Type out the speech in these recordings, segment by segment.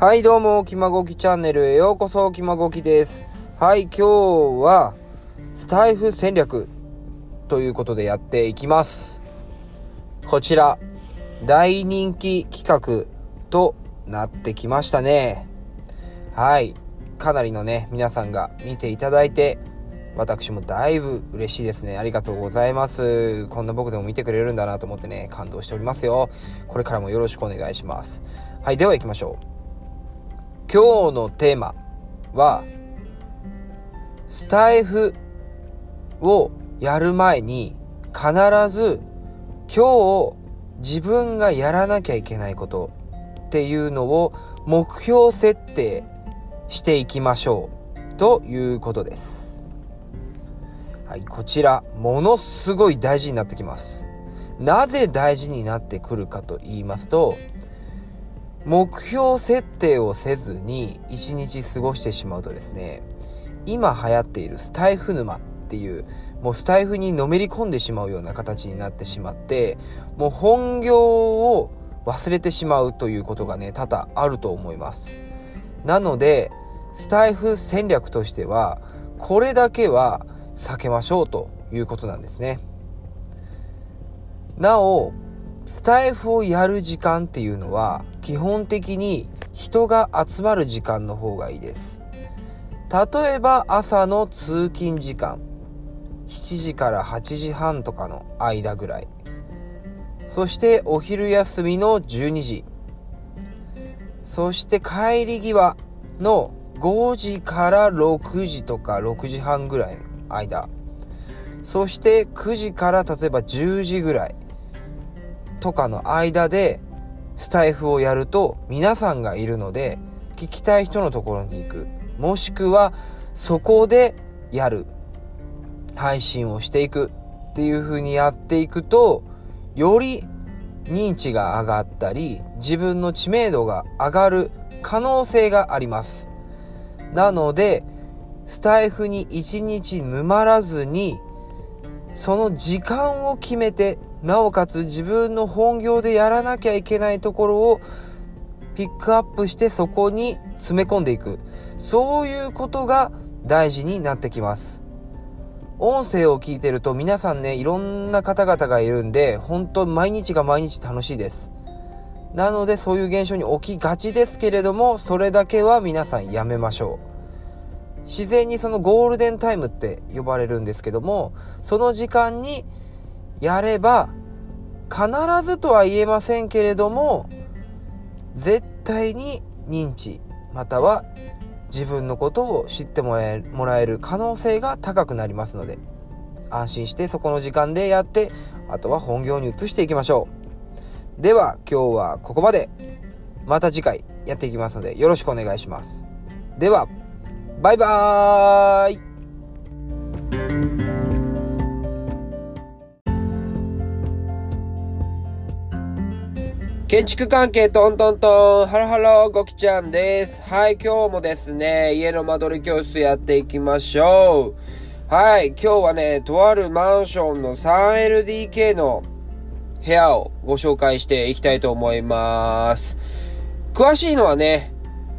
はい、どうも、気まごきチャンネルへようこそ、気まごきです。はい、今日は、スタイフ戦略ということでやっていきます。こちら、大人気企画となってきましたね。はい、かなりのね、皆さんが見ていただいて、私もだいぶ嬉しいですね。ありがとうございます。こんな僕でも見てくれるんだなと思ってね、感動しておりますよ。これからもよろしくお願いします。はい、では行きましょう。今日のテーマは、スタイフをやる前に必ず今日自分がやらなきゃいけないことっていうのを目標設定していきましょうということです。はい、こちらものすごい大事になってきます。なぜ大事になってくるかと言いますと、目標設定をせずに一日過ごしてしまうとですね今流行っているスタイフ沼っていうもうスタイフにのめり込んでしまうような形になってしまってもう本業を忘れてしまうということがね多々あると思います。なのでスタイフ戦略としてはこれだけは避けましょうということなんですね。なおスタイフをやる時間っていうのは基本的に人が集まる時間の方がいいです。例えば朝の通勤時間7時から8時半とかの間ぐらい。そしてお昼休みの12時。そして帰り際の5時から6時とか6時半ぐらいの間。そして9時から例えば10時ぐらいとかの間でスタイフをやると皆さんがいるので聞きたい人のところに行く。もしくはそこでやる。配信をしていく。っていう風にやっていくとより認知が上がったり自分の知名度が上がる。可能性があります。なのでスタイフに一日沼らずにその時間を決めてなおかつ自分の本業でやらなきゃいけないところをピックアップしてそこに詰め込んでいく。そういうことが大事になってきます。音声を聞いてると皆さんねいろんな方々がいるんで本当毎日が毎日楽しいです。なのでそういう現象に起きがちですけれどもそれだけは皆さんやめましょう。自然にそのゴールデンタイムって呼ばれるんですけどもその時間にやれば必ずとは言えませんけれども絶対に認知または自分のことを知ってもらえる可能性が高くなりますので安心してそこの時間でやってあとは本業に移していきましょう。では今日はここまで。また次回やっていきますのでよろしくお願いします。ではバイバーイ。建築関係トントントン、ハロハロー、ごきちゃんです。はい、今日もですね、家の間取り教室やっていきましょう。はい、今日はね、とあるマンションの 3LDK の部屋をご紹介していきたいと思います。詳しいのはね、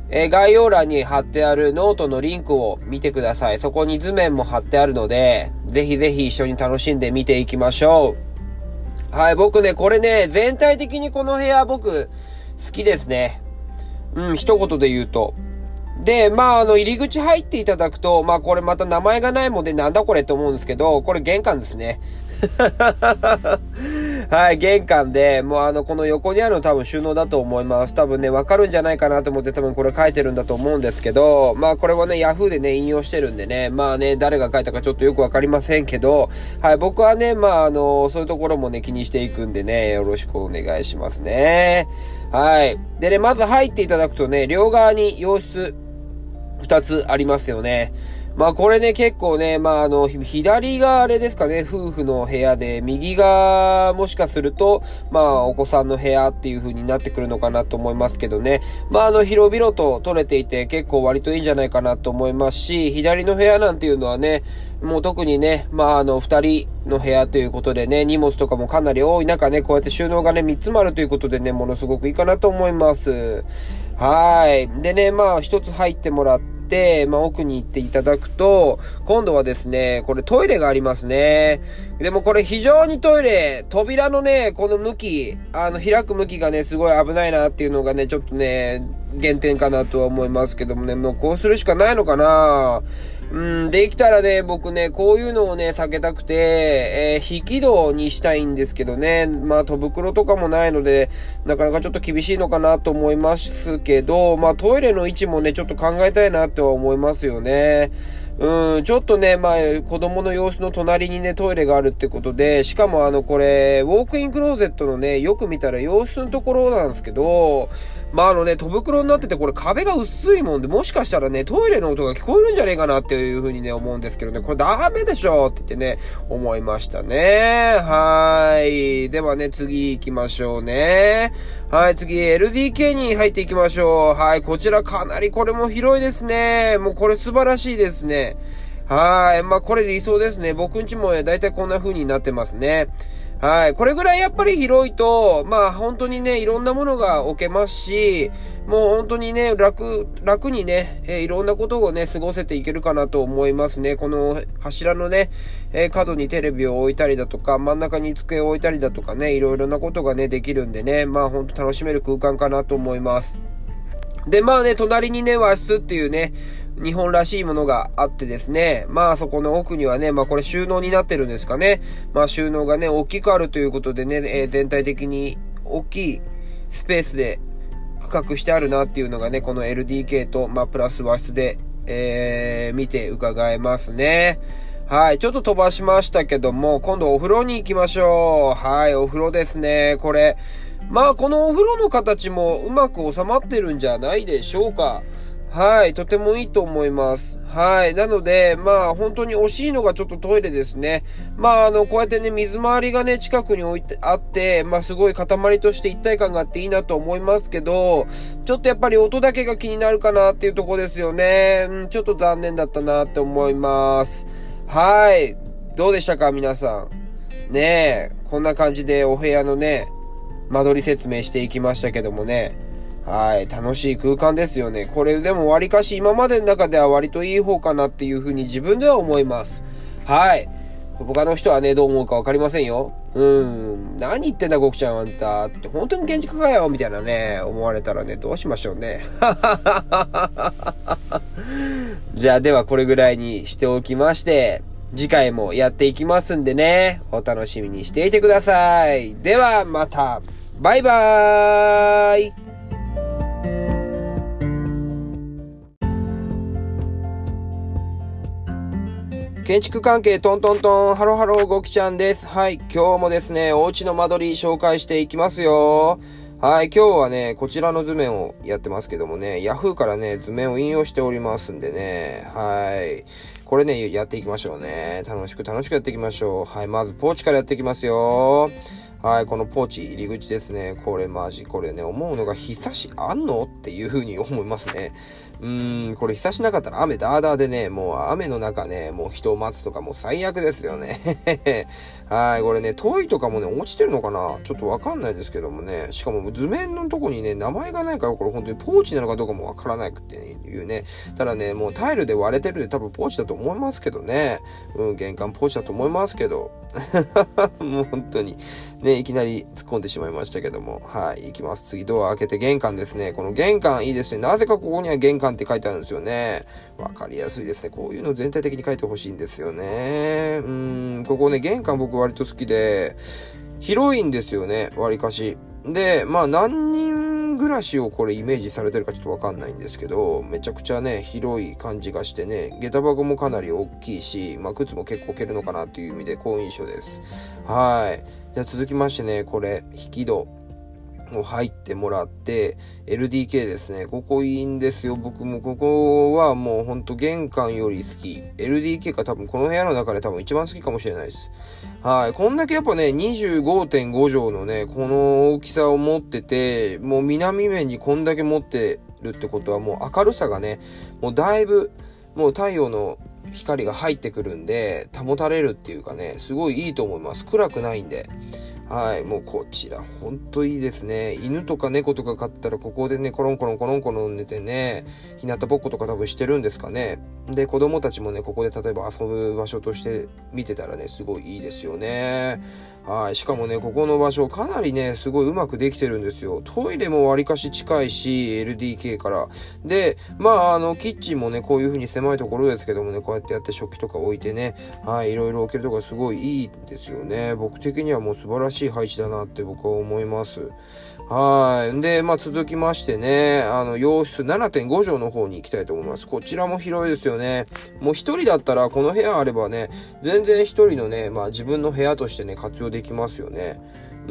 えー概要欄に貼ってあるノートのリンクを見てください。そこに図面も貼ってあるので、ぜひぜひ一緒に楽しんで見ていきましょう。はい、僕ね、これね、全体的にこの部屋僕、好きですね。うん、一言で言うと。で、まあ、あの、入り口入っていただくと、まあ、これまた名前がないもんでなんだこれって思うんですけど、これ玄関ですね。はい、玄関で、もうあの、この横にあるの多分収納だと思います。多分ね、わかるんじゃないかなと思って多分これ書いてるんだと思うんですけど、まあこれはね、ヤフーでね、引用してるんでね、まあね、誰が書いたかちょっとよくわかりませんけど、はい、僕はね、まああの、そういうところもね、気にしていくんでね、よろしくお願いしますね。はい。でね、まず入っていただくとね、両側に洋室、二つありますよね。まあこれね結構ね、まああの、左があれですかね、夫婦の部屋で、右がもしかすると、まあお子さんの部屋っていう風になってくるのかなと思いますけどね。まああの、広々と取れていて結構割といいんじゃないかなと思いますし、左の部屋なんていうのはね、もう特にね、まああの、二人の部屋ということでね、荷物とかもかなり多い中ね、こうやって収納がね、三つもあるということでね、ものすごくいいかなと思います。はい。でね、まあ一つ入ってもらって、まあ奥に行っていただくと、今度はですね、これトイレがありますね。でもこれ非常にトイレ、扉のね、この向き、あの開く向きがね、すごい危ないなっていうのがね、ちょっとね、原点かなとは思いますけどもね、もうこうするしかないのかなうん、できたらね、僕ね、こういうのをね、避けたくて、えー、引き戸にしたいんですけどね、まあ、戸袋とかもないので、なかなかちょっと厳しいのかなと思いますけど、まあ、トイレの位置もね、ちょっと考えたいなとは思いますよね。うん、ちょっとね、まあ、子供の様子の隣にね、トイレがあるってことで、しかもあの、これ、ウォークインクローゼットのね、よく見たら様子のところなんですけど、まああのね、戸袋になっててこれ壁が薄いもんで、もしかしたらね、トイレの音が聞こえるんじゃねえかなっていう風にね、思うんですけどね、これダメでしょって言ってね、思いましたね。はい。ではね、次行きましょうね。はい、次、LDK に入っていきましょう。はい、こちらかなりこれも広いですね。もうこれ素晴らしいですね。はい。まあ、これ理想ですね。僕んちもだいたいこんな風になってますね。はい。これぐらいやっぱり広いと、まあ本当にね、いろんなものが置けますし、もう本当にね、楽、楽にね、えー、いろんなことをね、過ごせていけるかなと思いますね。この柱のね、えー、角にテレビを置いたりだとか、真ん中に机を置いたりだとかね、いろいろなことがね、できるんでね、まあ本当楽しめる空間かなと思います。で、まあね、隣にね、和室っていうね、日本らしいものがあってですね。まあそこの奥にはね、まあこれ収納になってるんですかね。まあ収納がね、大きくあるということでね、えー、全体的に大きいスペースで区画してあるなっていうのがね、この LDK と、まあプラス和室で、えー、見て伺えますね。はい。ちょっと飛ばしましたけども、今度お風呂に行きましょう。はい。お風呂ですね。これ。まあ、このお風呂の形もうまく収まってるんじゃないでしょうか。はい、とてもいいと思います。はい。なので、まあ、本当に惜しいのがちょっとトイレですね。まあ、あの、こうやってね、水回りがね、近くに置いてあって、まあ、すごい塊として一体感があっていいなと思いますけど、ちょっとやっぱり音だけが気になるかなっていうとこですよね。うん、ちょっと残念だったなって思います。はい。どうでしたか、皆さん。ねえ、こんな感じでお部屋のね、間取り説明していきましたけどもね。はい。楽しい空間ですよね。これでも割かし今までの中では割といい方かなっていうふうに自分では思います。はい。他の人はね、どう思うかわかりませんよ。うん。何言ってんだ、ゴクちゃんあんた。って本当に建築家よみたいなね、思われたらね、どうしましょうね。じゃあ、ではこれぐらいにしておきまして、次回もやっていきますんでね、お楽しみにしていてください。では、また。バイバーイ建築関係トントントン、ハロハロごきちゃんです。はい、今日もですね、お家の間取り紹介していきますよ。はい、今日はね、こちらの図面をやってますけどもね、Yahoo からね、図面を引用しておりますんでね、はい。これね、やっていきましょうね。楽しく楽しくやっていきましょう。はい、まずポーチからやっていきますよ。はい、このポーチ入り口ですね。これマジ、これね、思うのが、日差しあんの？っていう風に思いますね。うーん、これ日差しなかったら雨ダーダーでね、もう雨の中ね、もう人を待つとかもう最悪ですよね。はい、これね、遠いとかもね、落ちてるのかなちょっとわかんないですけどもね、しかも図面のとこにね、名前がないから、これ本当にポーチなのかどうかもわからないっていうね。ただね、もうタイルで割れてるで多分ポーチだと思いますけどね。うん、玄関ポーチだと思いますけど。もう本当に。ね、いきなり突っ込んでしまいましたけども。はい、行きます。次ドア開けて玄関ですね。この玄関いいですね。なぜかここには玄関って書いてあるんですよね。わかりやすいですね。こういうの全体的に書いてほしいんですよね。うん、ここね、玄関僕割と好きで、広いんですよね、割かし。で、まあ何人暮らしをこれイメージされてるかちょっとわかんないんですけど、めちゃくちゃね、広い感じがしてね、下駄箱もかなり大きいし、まあ靴も結構蹴るのかなっていう意味で好印象です。はい。じゃあ続きましてね、これ、引き戸。を入ってもらって、LDK ですね。ここいいんですよ。僕もここはもうほんと玄関より好き。LDK が多分この部屋の中で多分一番好きかもしれないです。はい。こんだけやっぱね、25.5畳のね、この大きさを持ってて、もう南面にこんだけ持ってるってことはもう明るさがね、もうだいぶ、もう太陽の光が入ってくるんで、保たれるっていうかね、すごいいいと思います。暗くないんで。はい、もうこちら、ほんといいですね。犬とか猫とか飼ったら、ここでね、コロンコロンコロンコロン寝てね、日向ぼっことか多分してるんですかね。で、子供たちもね、ここで例えば遊ぶ場所として見てたらね、すごいいいですよね。はい。しかもね、ここの場所、かなりね、すごいうまくできてるんですよ。トイレもわりかし近いし、LDK から。で、まあ、あの、キッチンもね、こういう風に狭いところですけどもね、こうやってやって食器とか置いてね、はい、いろいろ置けるとかすごいいいですよね。僕的にはもう素晴らしい配置だなって僕は思います。はい。で、まあ続きましてね、あの、洋室7.5畳の方に行きたいと思います。こちらも広いですよね。もう一人だったら、この部屋あればね、全然一人のね、まあ自分の部屋としてね、活用できますよね。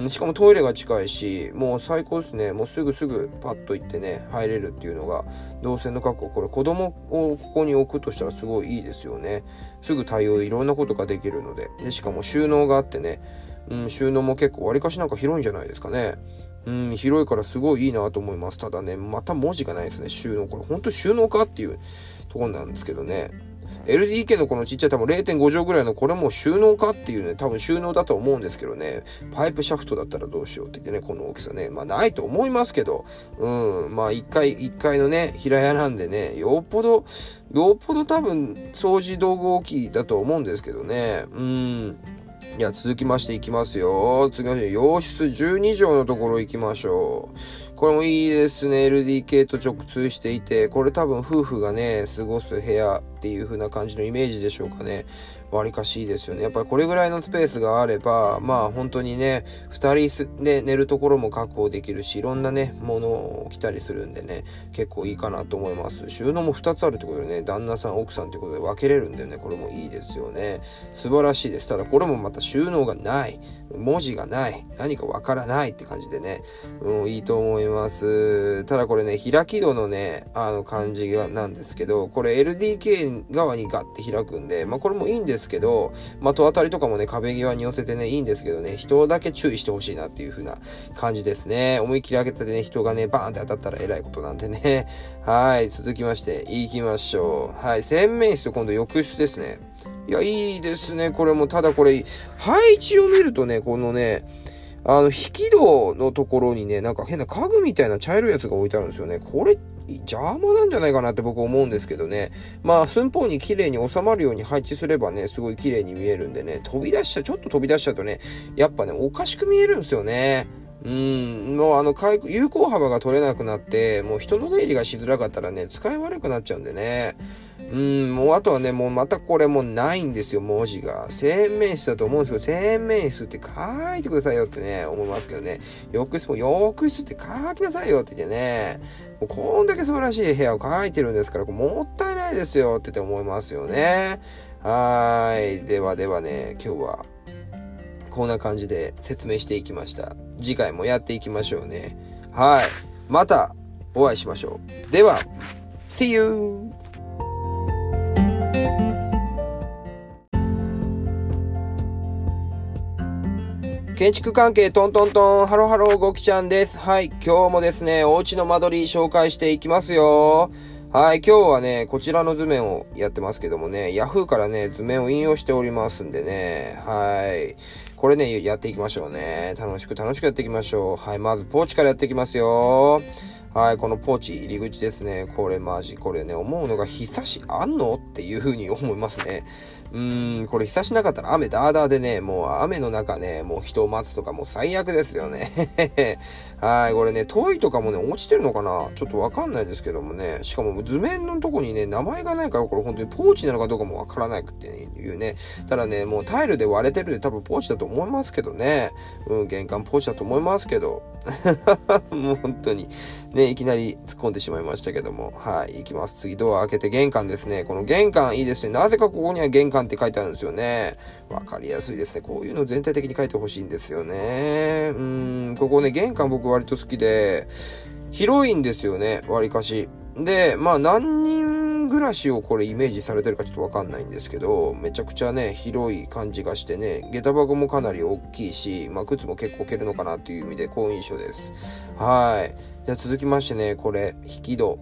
しかもトイレが近いし、もう最高ですね。もうすぐすぐパッと行ってね、入れるっていうのが、動線の確保。これ子供をここに置くとしたらすごいいいですよね。すぐ対応いろんなことができるので。で、しかも収納があってね、うん、収納も結構わりかしなんか広いんじゃないですかね。うん、広いからすごいいいなと思います。ただね、また文字がないですね、収納。これ本当収納かっていうとこなんですけどね。LDK のこのちっちゃい多分0.5畳ぐらいのこれも収納かっていうね、多分収納だと思うんですけどね、パイプシャフトだったらどうしようって言ってね、この大きさね、まあないと思いますけど、うん、まあ1階、1階のね、平屋なんでね、よっぽど、よっぽど多分掃除道具大きいだと思うんですけどね、うん。いや、続きましていきますよ。次は洋室12畳のところ行きましょう。これもいいですね。LDK と直通していて、これ多分夫婦がね、過ごす部屋っていう風な感じのイメージでしょうかね。わりかしいですよね。やっぱりこれぐらいのスペースがあれば、まあ本当にね、2人で寝るところも確保できるし、いろんなね、ものを着たりするんでね、結構いいかなと思います。収納も2つあるってことでね、旦那さん、奥さんってことで分けれるんだよね。これもいいですよね。素晴らしいです。ただこれもまた収納がない。文字がない。何かわからないって感じでね、うん、いいと思います。ただこれね、開き戸のね、あの感じがなんですけど、これ LDK 側にガッて開くんで、まあこれもいいんですけど、まあ、戸当たりとかもね、壁際に寄せてね、いいんですけどね、人だけ注意してほしいなっていう風な感じですね。思いっきり開けてね、人がね、バーンって当たったら偉いことなんでね。はい、続きまして、行きましょう。はい、洗面室と今度浴室ですね。いや、いいですね、これも。ただこれ、配置を見るとね、このね、あの、引き戸のところにね、なんか変な家具みたいな茶色いやつが置いてあるんですよね。これ邪魔なんじゃないかなって僕思うんですけどね。まあ、寸法に綺麗に収まるように配置すればね、すごい綺麗に見えるんでね、飛び出しちゃ、ちょっと飛び出しちゃうとね、やっぱね、おかしく見えるんですよね。うん、もうあの、有効幅が取れなくなって、もう人の出入りがしづらかったらね、使い悪くなっちゃうんでね。うん、もうあとはね、もうまたこれもうないんですよ、文字が。洗面室だと思うんですけど、洗面室って書いてくださいよってね、思いますけどね。浴室も浴室って書きなさいよって言ってね。もうこんだけ素晴らしい部屋を書いてるんですから、もったいないですよってって思いますよね。はい。ではではね、今日はこんな感じで説明していきました。次回もやっていきましょうね。はい。またお会いしましょう。では、See you! 建築関係トントントン、ハロハロゴキちゃんです。はい、今日もですね、お家の間取り紹介していきますよ。はい、今日はね、こちらの図面をやってますけどもね、Yahoo からね、図面を引用しておりますんでね、はい。これね、やっていきましょうね。楽しく楽しくやっていきましょう。はい、まずポーチからやっていきますよ。はい、このポーチ入り口ですね。これマジ、これね、思うのが、日差しあんの？っていう風に思いますね。うーん、これ日差しなかったら雨ダーダーでね、もう雨の中ね、もう人を待つとかもう最悪ですよね。はい、これね、遠いとかもね、落ちてるのかな？ちょっとわかんないですけどもね、しかも図面のとこにね、名前がないから、これ本当にポーチなのかどうかもわからないっていうね。ただね、もうタイルで割れてるで多分ポーチだと思いますけどね。うん、玄関ポーチだと思いますけど。もう本当に。ね、いきなり突っ込んでしまいましたけども。はい、行きます。次ドア開けて玄関ですね。この玄関いいですね。なぜかここには玄関って書いてあるんですよね。わかりやすいですね。こういうの全体的に書いてほしいんですよね。うん、ここね、玄関僕割と好きで、広いんですよね、割かし。で、まあ何人暮らしをこれイメージされてるかちょっとわかんないんですけど、めちゃくちゃね、広い感じがしてね、下駄箱もかなり大きいし、まあ靴も結構蹴るのかなという意味で好印象です。はい。じゃ続きましてね、これ、引き戸。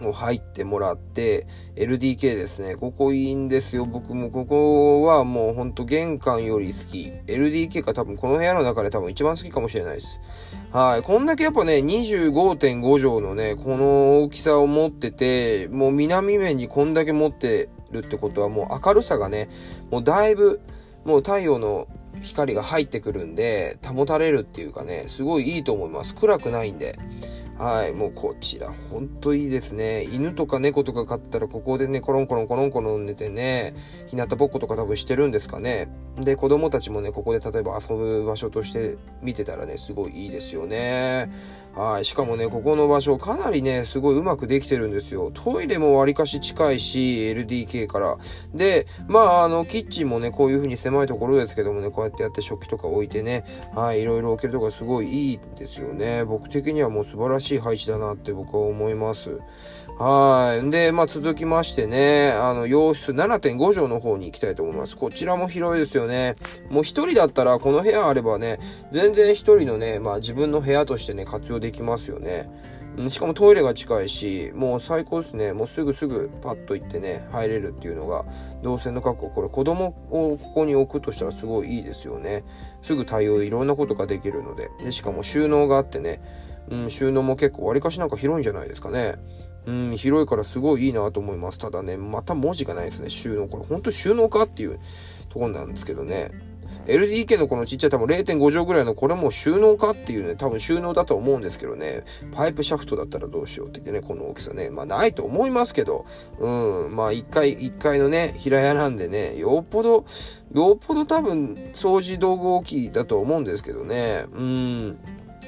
もう入ってもらって、LDK ですね。ここいいんですよ。僕もここはもうほんと玄関より好き。LDK が多分この部屋の中で多分一番好きかもしれないです。はい。こんだけやっぱね、25.5畳のね、この大きさを持ってて、もう南面にこんだけ持ってるってことはもう明るさがね、もうだいぶ、もう太陽の光が入ってくるんで、保たれるっていうかね、すごいいいと思います。暗くないんで。はい、もうこちら、ほんといいですね。犬とか猫とか飼ったら、ここでね、コロンコロンコロンコロン寝てね、日向ぼっことか多分してるんですかね。で、子供たちもね、ここで例えば遊ぶ場所として見てたらね、すごいいいですよね。はい。しかもね、ここの場所かなりね、すごいうまくできてるんですよ。トイレもわりかし近いし、LDK から。で、まあ、あの、キッチンもね、こういう風に狭いところですけどもね、こうやってやって食器とか置いてね、はい、いろいろ置けるとかすごいいいですよね。僕的にはもう素晴らしい配置だなって僕は思います。はい。で、まあ続きましてね、あの、洋室7.5畳の方に行きたいと思います。こちらも広いですよね。もう一人だったら、この部屋あればね、全然一人のね、まあ自分の部屋としてね、活用できますよね。しかもトイレが近いし、もう最高ですね。もうすぐすぐパッと行ってね、入れるっていうのが、動線の確保。これ子供をここに置くとしたらすごいいいですよね。すぐ対応いろんなことができるので。で、しかも収納があってね、うん、収納も結構わりかしなんか広いんじゃないですかね。うん、広いからすごいいいなと思います。ただね、また文字がないですね、収納。これ本当収納かっていうとこなんですけどね。LDK のこのちっちゃい多分0.5畳ぐらいのこれも収納かっていうね、多分収納だと思うんですけどね、パイプシャフトだったらどうしようって言ってね、この大きさね、まあないと思いますけど、うん、まあ1階、1階のね、平屋なんでね、よっぽど、よっぽど多分掃除道具大きいだと思うんですけどね、うん。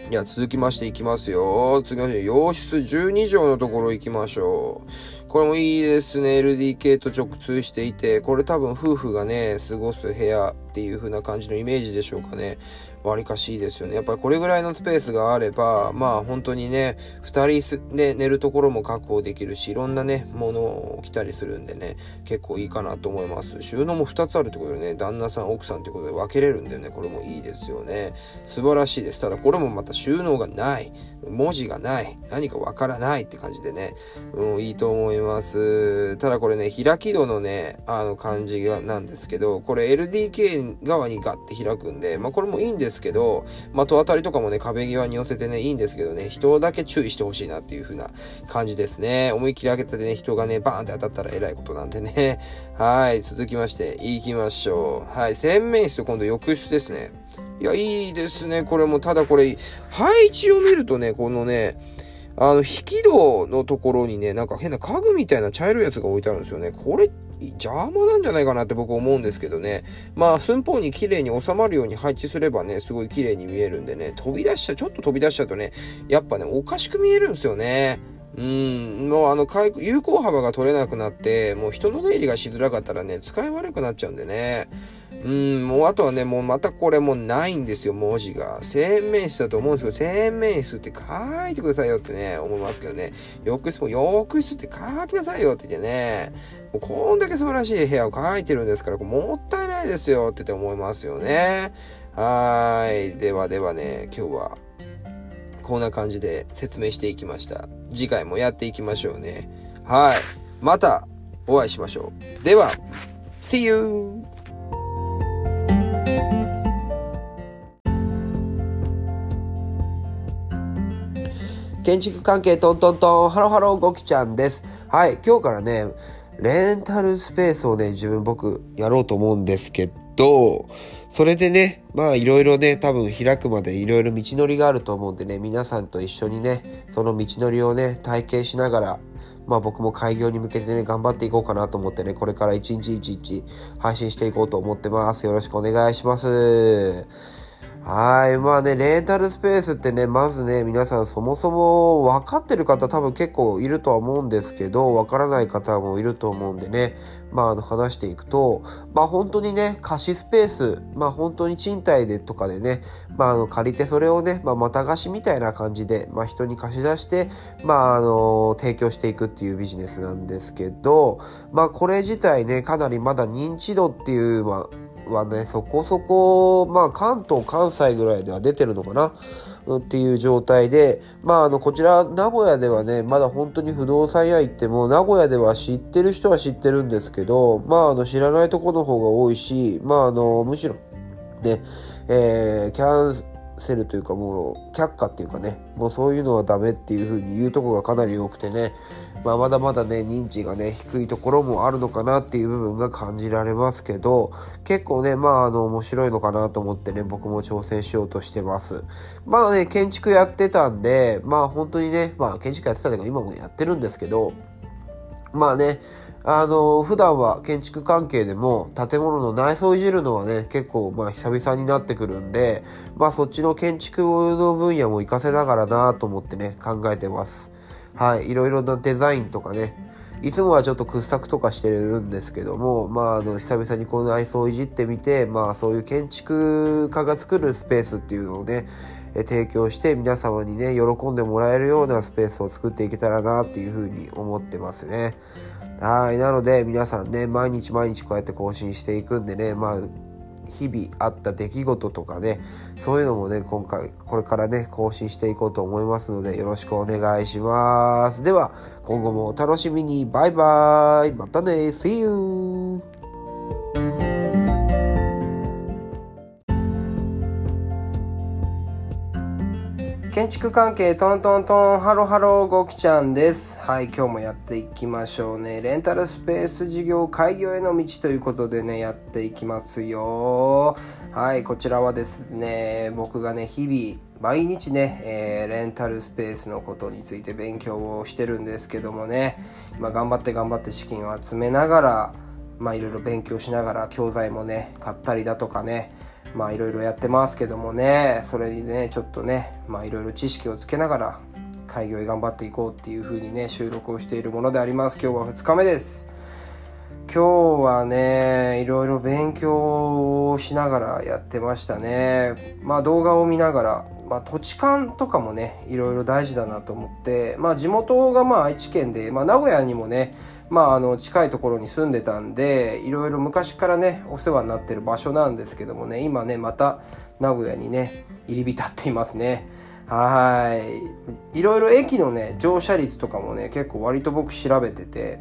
いや、続きましていきますよ。次まして、洋室12畳のところ行きましょう。これもいいですね。LDK と直通していて、これ多分夫婦がね、過ごす部屋っていう風な感じのイメージでしょうかね。わりかしいですよね。やっぱりこれぐらいのスペースがあれば、まあ本当にね、二人で寝るところも確保できるし、いろんなね、ものを着たりするんでね、結構いいかなと思います。収納も2つあるってことでね、旦那さん、奥さんってことで分けれるんだよね。これもいいですよね。素晴らしいです。ただこれもまた収納がない。文字がない。何かわからないって感じでね、うん、いいと思います。ただこれね、開き戸のね、あの感じがなんですけど、これ LDK 側にガッて開くんで、まあこれもいいんですですけど、まあ、戸当たりとかもね、壁際に寄せてね、いいんですけどね、人だけ注意してほしいなっていう風な感じですね。思いっきり開けてね、人がね、バーンって当たったら偉いことなんでね。はい、続きまして、行きましょう。はい、洗面室と今度浴室ですね。いや、いいですね。これも、ただこれ、配置を見るとね、このね、あの、引き戸のところにね、なんか変な家具みたいな茶色いやつが置いてあるんですよね。これ邪魔なんじゃないかなって僕思うんですけどね。まあ、寸法に綺麗に収まるように配置すればね、すごい綺麗に見えるんでね、飛び出しちゃ、ちょっと飛び出しちゃうとね、やっぱね、おかしく見えるんですよね。うん、もうあの、有効幅が取れなくなって、もう人の出入りがしづらかったらね、使い悪くなっちゃうんでね。うん、もうあとはね、もうまたこれもうないんですよ、文字が。洗面室だと思うんですけど、洗面室って書いてくださいよってね、思いますけどね。浴室も浴室って書きなさいよって言ってね。もうこんだけ素晴らしい部屋を書いてるんですから、もったいないですよってって思いますよね。はい。ではではね、今日はこんな感じで説明していきました。次回もやっていきましょうね。はい。またお会いしましょう。では、See you! 建築関係トントントン、ハロハロゴキちゃんです。はい、今日からね、レンタルスペースをね、自分僕やろうと思うんですけど、それでね、まあいろいろね、多分開くまでいろいろ道のりがあると思うんでね、皆さんと一緒にね、その道のりをね、体験しながら、まあ僕も開業に向けてね、頑張っていこうかなと思ってね、これから一日一日配信していこうと思ってます。よろしくお願いします。はい。まあね、レンタルスペースってね、まずね、皆さんそもそも分かってる方多分結構いるとは思うんですけど、分からない方もいると思うんでね、まあ、あの話していくと、まあ本当にね、貸しスペース、まあ本当に賃貸でとかでね、まああの借りてそれをね、まあまた貸しみたいな感じで、まあ人に貸し出して、まああの、提供していくっていうビジネスなんですけど、まあこれ自体ね、かなりまだ認知度っていう、まあ、はね、そこそこ、まあ関東、関西ぐらいでは出てるのかな。っていう状態で、まあ、あの、こちら、名古屋ではね、まだ本当に不動産屋行っても、名古屋では知ってる人は知ってるんですけど、まあ、あの、知らないとこの方が多いし、まあ、あの、むしろ、ね、えー、キャンセルというかもう却下っていうかねもうそういうのはダメっていう風に言うとこがかなり多くてね、まあ、まだまだね認知がね低いところもあるのかなっていう部分が感じられますけど結構ねまああの面白いのかなと思ってね僕も挑戦しようとしてますまあね建築やってたんでまあ本当にねまあ建築やってたけど今もやってるんですけどまあねあの、普段は建築関係でも建物の内装いじるのはね、結構まあ久々になってくるんで、まあそっちの建築の分野も活かせながらなと思ってね、考えてます。はい、いろいろなデザインとかね、いつもはちょっと掘削とかしてるんですけども、まあ、あの、久々にこの内装をいじってみて、まあ、そういう建築家が作るスペースっていうのをね、え提供して皆様にね、喜んでもらえるようなスペースを作っていけたらなっていうふうに思ってますね。はい。なので、皆さんね、毎日毎日こうやって更新していくんでね、まあ、日々あった出来事とかね、そういうのもね、今回、これからね、更新していこうと思いますので、よろしくお願いします。では、今後もお楽しみに。バイバイ。またね。See you! 建築関係トントントンハロハロごきちゃんです。はい今日もやっていきましょうね。レンタルスペース事業開業への道ということでねやっていきますよ。はいこちらはですね僕がね日々毎日ね、えー、レンタルスペースのことについて勉強をしてるんですけどもね。今頑張って頑張って資金を集めながらまあいろいろ勉強しながら教材もね買ったりだとかね。まあいろいろやってますけどもね。それにねちょっとねまあいろいろ知識をつけながら開業へ頑張っていこうっていう風にね収録をしているものであります。今日は2日目です。今日はねいろいろ勉強をしながらやってましたねまあ動画を見ながらまあ、土地勘とかもねいろいろ大事だなと思って、まあ、地元がまあ愛知県で、まあ、名古屋にもね、まあ、あの近いところに住んでたんでいろいろ昔からねお世話になってる場所なんですけどもね今ねまた名古屋にね入り浸っていますね。はいいろいろ駅のね乗車率とかもね結構割と僕調べてて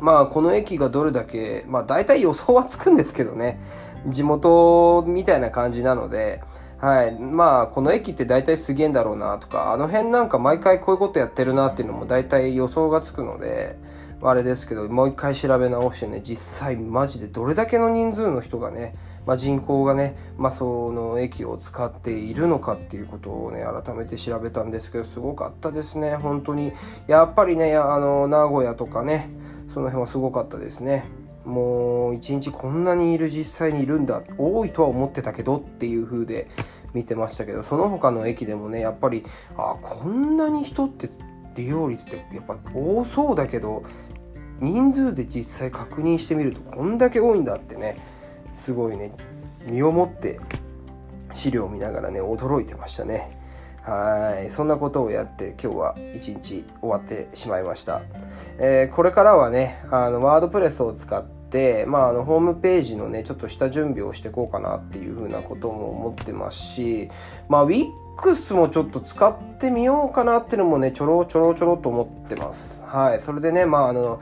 まあこの駅がどれだけまあ大体予想はつくんですけどね地元みたいな感じなのではい。まあ、この駅って大体すげえんだろうなとか、あの辺なんか毎回こういうことやってるなっていうのも大体予想がつくので、あれですけど、もう一回調べ直してね、実際マジでどれだけの人数の人がね、まあ、人口がね、まあ、その駅を使っているのかっていうことをね、改めて調べたんですけど、すごかったですね、本当に。やっぱりね、あの、名古屋とかね、その辺はすごかったですね。もう一日こんなにいる実際にいるんだ多いとは思ってたけどっていう風で見てましたけどその他の駅でもねやっぱりあこんなに人って利用率ってやっぱ多そうだけど人数で実際確認してみるとこんだけ多いんだってねすごいね身をもって資料を見ながらね驚いてましたね。はい。そんなことをやって今日は一日終わってしまいました、えー、これからはねあのワードプレスを使って、まあ、あのホームページのねちょっと下準備をしていこうかなっていうふうなことも思ってますしまあ WIX もちょっと使ってみようかなっていうのもねちょろちょろちょろと思ってます。はい。それでねまああの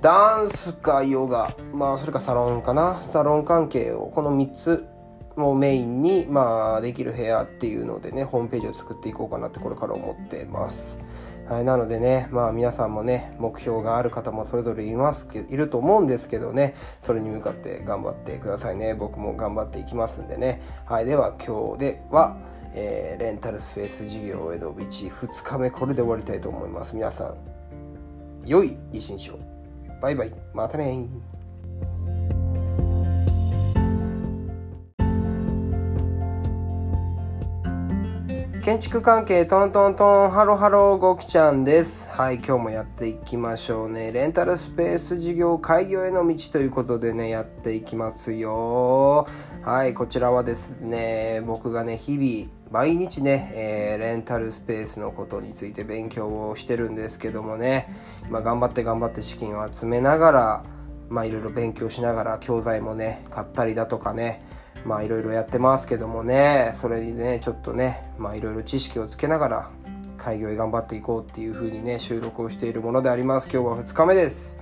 ダンスかヨガまあそれかサロンかな。サロン関係をこの3つをメインに、まあ、できる部屋っていうのでね、ホームページを作っていこうかなってこれから思ってます。はい、なのでね、まあ皆さんもね、目標がある方もそれぞれいますけいると思うんですけどね、それに向かって頑張ってくださいね。僕も頑張っていきますんでね。はい、では今日では、えー、レンタルスペース事業への道2日目これで終わりたいと思います。皆さん、良い一日を。バイバイ。またね建築関係トントントンハロハロごきちゃんです。はい、今日もやっていきましょうね。レンタルスペース事業開業への道ということでね、やっていきますよ。はい、こちらはですね、僕がね、日々、毎日ね、えー、レンタルスペースのことについて勉強をしてるんですけどもね、今頑張って頑張って資金を集めながら、まあいろいろ勉強しながら教材もね、買ったりだとかね、まあいろいろやってますけどもね、それにね、ちょっとね、まあいろいろ知識をつけながら開業へ頑張っていこうっていう風にね、収録をしているものであります。今日は2日目です。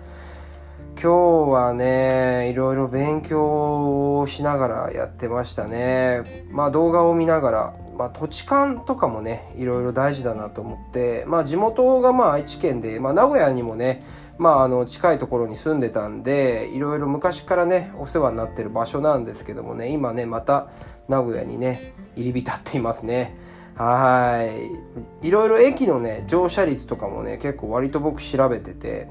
今日はね、いろいろ勉強をしながらやってましたね。まあ動画を見ながら、まあ土地勘とかもね、いろいろ大事だなと思って、まあ地元がまあ愛知県で、まあ名古屋にもね、まああの近いところに住んでたんで、いろいろ昔からね、お世話になってる場所なんですけどもね、今ね、また名古屋にね、入り浸っていますね。はい。いろいろ駅のね、乗車率とかもね、結構割と僕調べてて、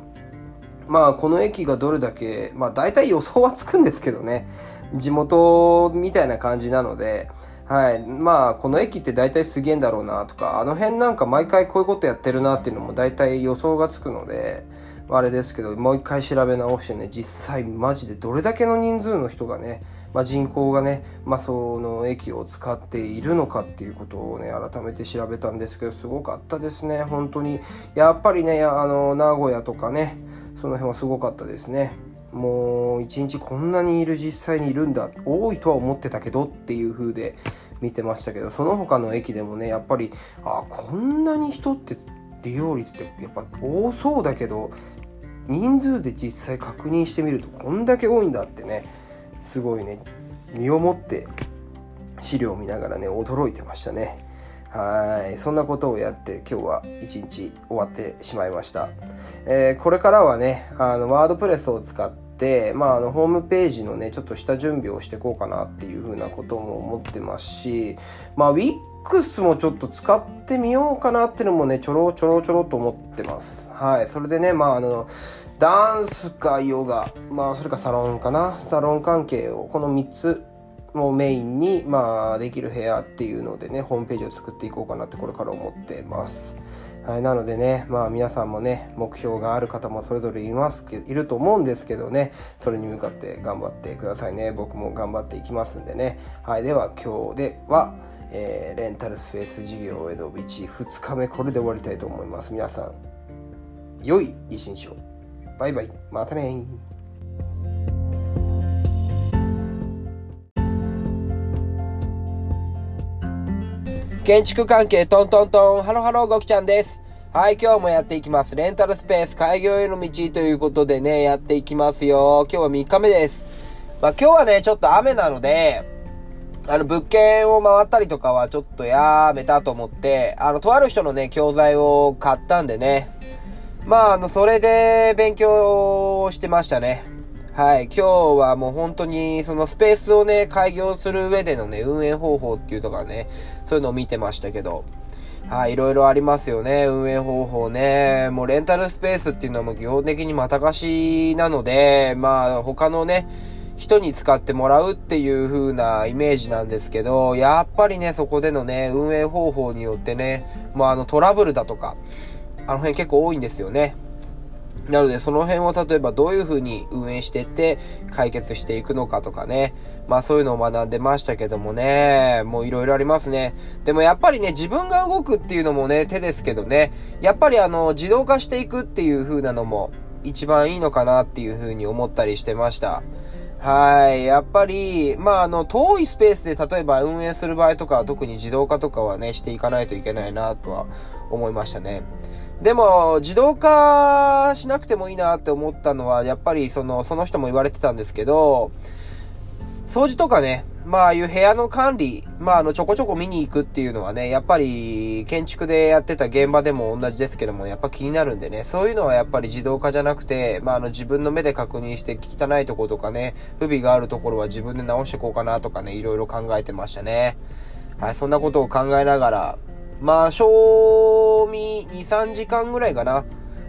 まあこの駅がどれだけ、まあ大体予想はつくんですけどね、地元みたいな感じなので、はい。まあ、この駅って大体すげえんだろうなとか、あの辺なんか毎回こういうことやってるなっていうのも大体予想がつくので、あれですけど、もう一回調べ直してね、実際マジでどれだけの人数の人がね、まあ、人口がね、まあ、その駅を使っているのかっていうことをね、改めて調べたんですけど、すごかったですね、本当に。やっぱりね、あの、名古屋とかね、その辺はすごかったですね。もう一日こんなにいる実際にいるんだ多いとは思ってたけどっていう風で見てましたけどその他の駅でもねやっぱりあこんなに人って利用率ってやっぱ多そうだけど人数で実際確認してみるとこんだけ多いんだってねすごいね身をもって資料を見ながらね驚いてましたね。はいそんなことをやって今日は一日終わってしまいました、えー、これからはねあのワードプレスを使ってまあ、あのホームページのねちょっとした準備をしていこうかなっていうふうなことも思ってますしまあ WIX もちょっと使ってみようかなっていうのもねちょろちょろちょろと思ってますはいそれでねまああのダンスかヨガまあそれかサロンかな？サロン関係をこの3つをメインに、まあ、できる部屋っていうのでね、ホームページを作っていこうかなってこれから思ってます。はい、なのでね、まあ皆さんもね、目標がある方もそれぞれいますけいると思うんですけどね、それに向かって頑張ってくださいね。僕も頑張っていきますんでね。はい、では今日では、えー、レンタルスペース事業への道2日目これで終わりたいと思います。皆さん、良い一日を。バイバイ。またね建築関係トントントン、ハロハロごきちゃんです。はい、今日もやっていきます。レンタルスペース開業への道ということでね、やっていきますよ。今日は3日目です。まあ今日はね、ちょっと雨なので、あの、物件を回ったりとかはちょっとやめたと思って、あの、とある人のね、教材を買ったんでね、まあ、あの、それで勉強してましたね。はい。今日はもう本当に、そのスペースをね、開業する上でのね、運営方法っていうとかね、そういうのを見てましたけど、はい、いろいろありますよね、運営方法ね。もうレンタルスペースっていうのはもう基本的にまた貸しなので、まあ、他のね、人に使ってもらうっていう風なイメージなんですけど、やっぱりね、そこでのね、運営方法によってね、まあ、あのトラブルだとか、あの辺結構多いんですよね。なので、その辺を例えばどういう風に運営していって解決していくのかとかね。まあそういうのを学んでましたけどもね。もういろいろありますね。でもやっぱりね、自分が動くっていうのもね、手ですけどね。やっぱりあの、自動化していくっていう風なのも一番いいのかなっていう風に思ったりしてました。はい。やっぱり、まあ、あの、遠いスペースで例えば運営する場合とか特に自動化とかはね、していかないといけないなとは思いましたね。でも、自動化しなくてもいいなって思ったのは、やっぱりその、その人も言われてたんですけど、掃除とかね、まあ、ああいう部屋の管理、まあ、あの、ちょこちょこ見に行くっていうのはね、やっぱり、建築でやってた現場でも同じですけども、やっぱ気になるんでね、そういうのはやっぱり自動化じゃなくて、まあ、あの、自分の目で確認して汚いところとかね、不備があるところは自分で直していこうかなとかね、いろいろ考えてましたね。はい、そんなことを考えながら、まあ、賞味2、3時間ぐらいかな。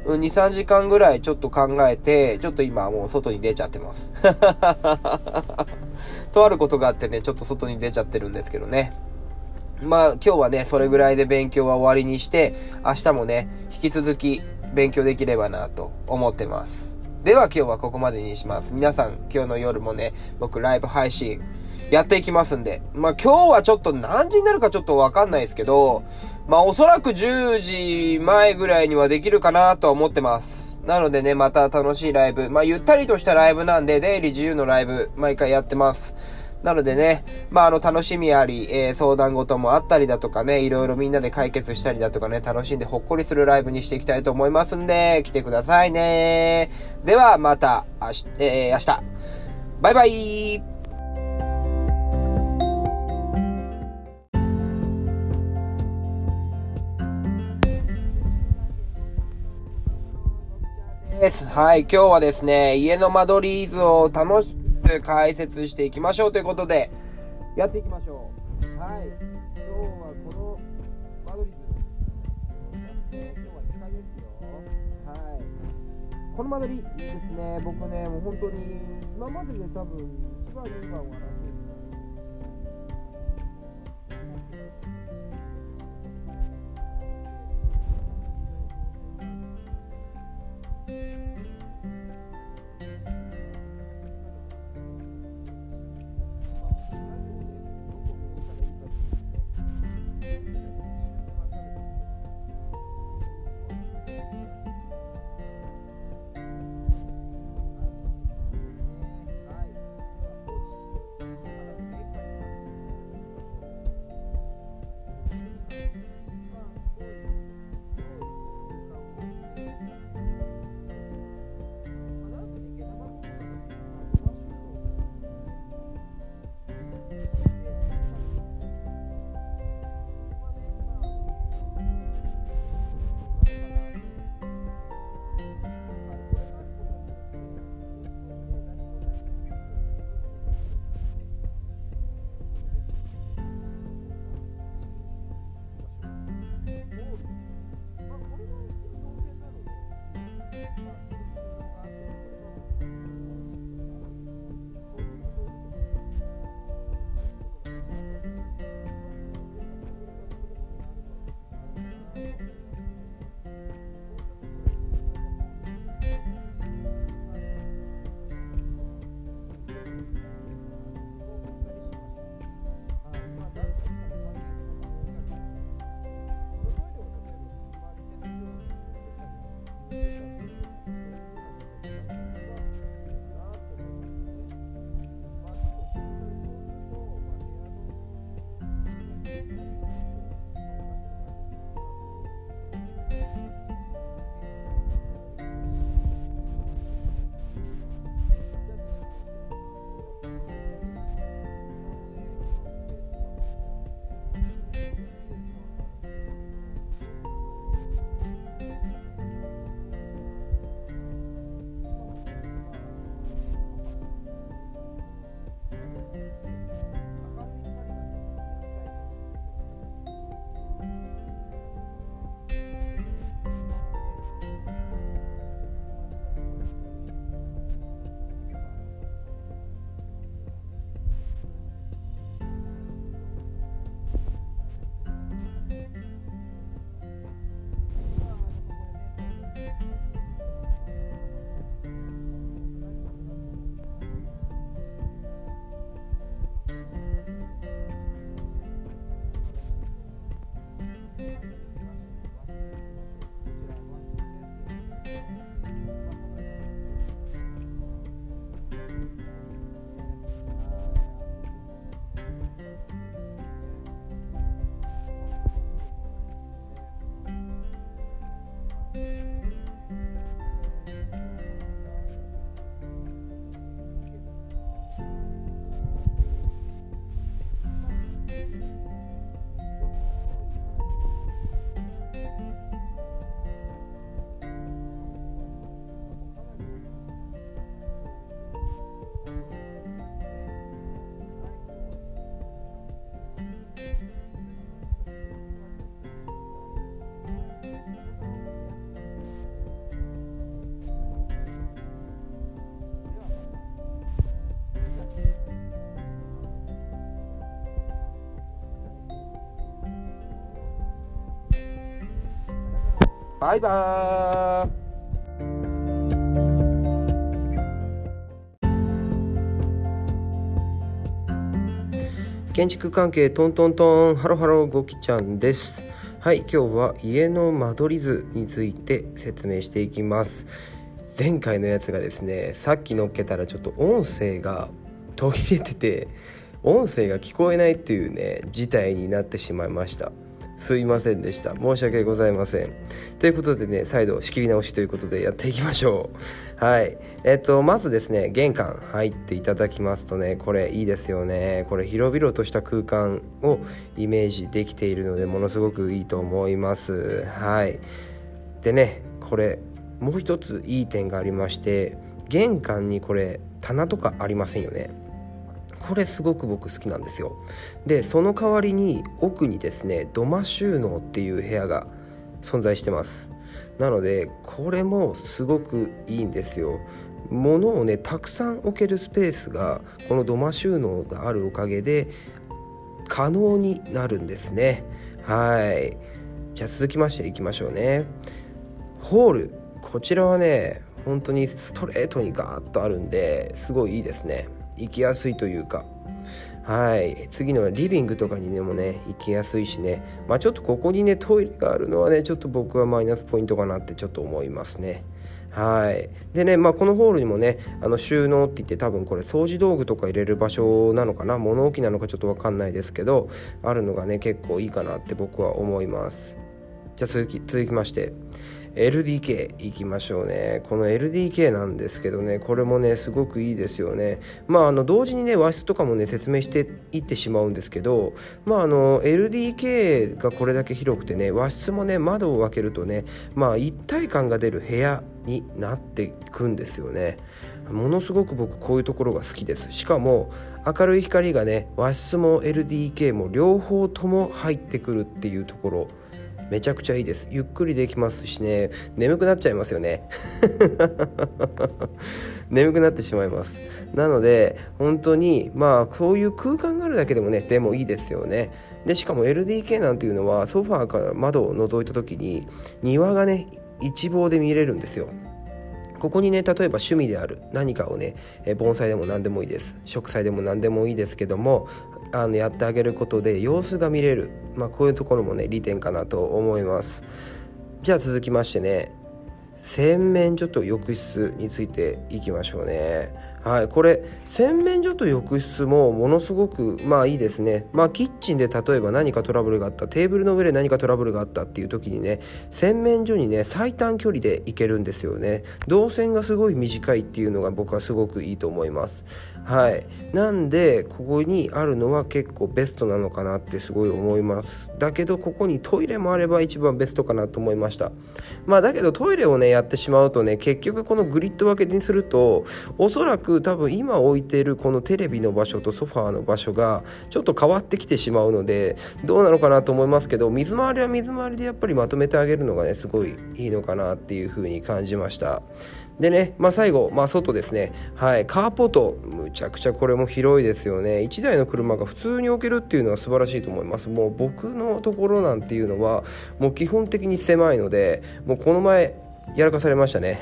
うん、2、3時間ぐらいちょっと考えて、ちょっと今もう外に出ちゃってます。とあることがあってね、ちょっと外に出ちゃってるんですけどね。まあ、今日はね、それぐらいで勉強は終わりにして、明日もね、引き続き勉強できればなと思ってます。では今日はここまでにします。皆さん、今日の夜もね、僕ライブ配信やっていきますんで。まあ、今日はちょっと何時になるかちょっとわかんないですけど、まあ、おそらく10時前ぐらいにはできるかなとは思ってます。なのでね、また楽しいライブ。まあ、ゆったりとしたライブなんで、出入り自由のライブ、毎回やってます。なのでね、まあ、あの、楽しみあり、えー、相談事もあったりだとかね、いろいろみんなで解決したりだとかね、楽しんでほっこりするライブにしていきたいと思いますんで、来てくださいね。では、また、明日、えー、明日。バイバイです。はい、今日はですね、家の間取り図を楽しく解説していきましょうということで、やっていきましょう。はい、今日はこの間取り図、今日は1階ですよ。はい。この間取りですね。僕ね、もう本当に、今までで多分、1番、2番を争ってバイバーイ。建築関係トントントンハロハロゴキちゃんです。はい今日は家の間取り図について説明していきます。前回のやつがですねさっきのっけたらちょっと音声が途切れてて音声が聞こえないっていうね事態になってしまいました。すいませんでした。申し訳ございません。ということでね再度仕切り直しということでやっていきましょう。はい。えっとまずですね玄関入っていただきますとねこれいいですよね。これ広々とした空間をイメージできているのでものすごくいいと思います。はい。でねこれもう一ついい点がありまして玄関にこれ棚とかありませんよね。これすごく僕好きなんですよ。でその代わりに奥にですね土間収納っていう部屋が存在してます。なのでこれもすごくいいんですよ。物をねたくさん置けるスペースがこの土間収納があるおかげで可能になるんですね。はい。じゃあ続きましていきましょうね。ホール。こちらはね本当にストレートにガーッとあるんですごいいいですね。行きやすいというか。はい。次のリビングとかにでもね行きやすいしね。まあちょっとここにねトイレがあるのはねちょっと僕はマイナスポイントかなってちょっと思いますね。はい。でねまあこのホールにもねあの収納って言って多分これ掃除道具とか入れる場所なのかな？物置なのかちょっと分かんないですけどあるのがね結構いいかなって僕は思います。じゃあ続き続きまして。LDK いきましょうね。この LDK なんですけどねこれもねすごくいいですよね。まああの同時にね和室とかもね説明していってしまうんですけどまああの LDK がこれだけ広くてね和室もね窓を開けるとねまあ一体感が出る部屋になっていくんですよね。ものすごく僕こういうところが好きです。しかも明るい光がね和室も LDK も両方とも入ってくるっていうところめちゃくちゃいいです。ゆっくりできますしね。眠くなっちゃいますよね。眠くなってしまいます。なので本当にまあそういう空間があるだけでもねでもいいですよね。でしかも LDK なんていうのはソファーから窓を覗いた時に庭がね一望で見れるんですよ。ここにね例えば趣味である何かをね盆栽でも何でもいいです。植栽でも何でもいいですけどもあのやってあげることで様子が見れる、まあ、こういうところもね利点かなと思います。じゃあ続きましてね。洗面所と浴室についていきましょうね。はいこれ洗面所と浴室もものすごくまあいいですね。まあキッチンで例えば何かトラブルがあったテーブルの上で何かトラブルがあったっていう時にね洗面所にね最短距離で行けるんですよね。動線がすごい短いっていうのが僕はすごくいいと思います。はい。なんでここにあるのは結構ベストなのかなってすごい思います。だけどここにトイレもあれば一番ベストかなと思いました。まあだけどトイレをねやってしまうとね結局このグリッド分けにするとおそらく多分今置いているこのテレビの場所とソファーの場所がちょっと変わってきてしまうのでどうなのかなと思いますけど水回りは水回りでやっぱりまとめてあげるのがねすごいいいのかなっていう風に感じました。でね、まあ、最後、まあ、外ですね。はい、カーポート、むちゃくちゃこれも広いですよね。1台の車が普通に置けるっていうのは素晴らしいと思います。もう僕のところなんていうのは、もう基本的に狭いので、もうこの前、やらかされましたね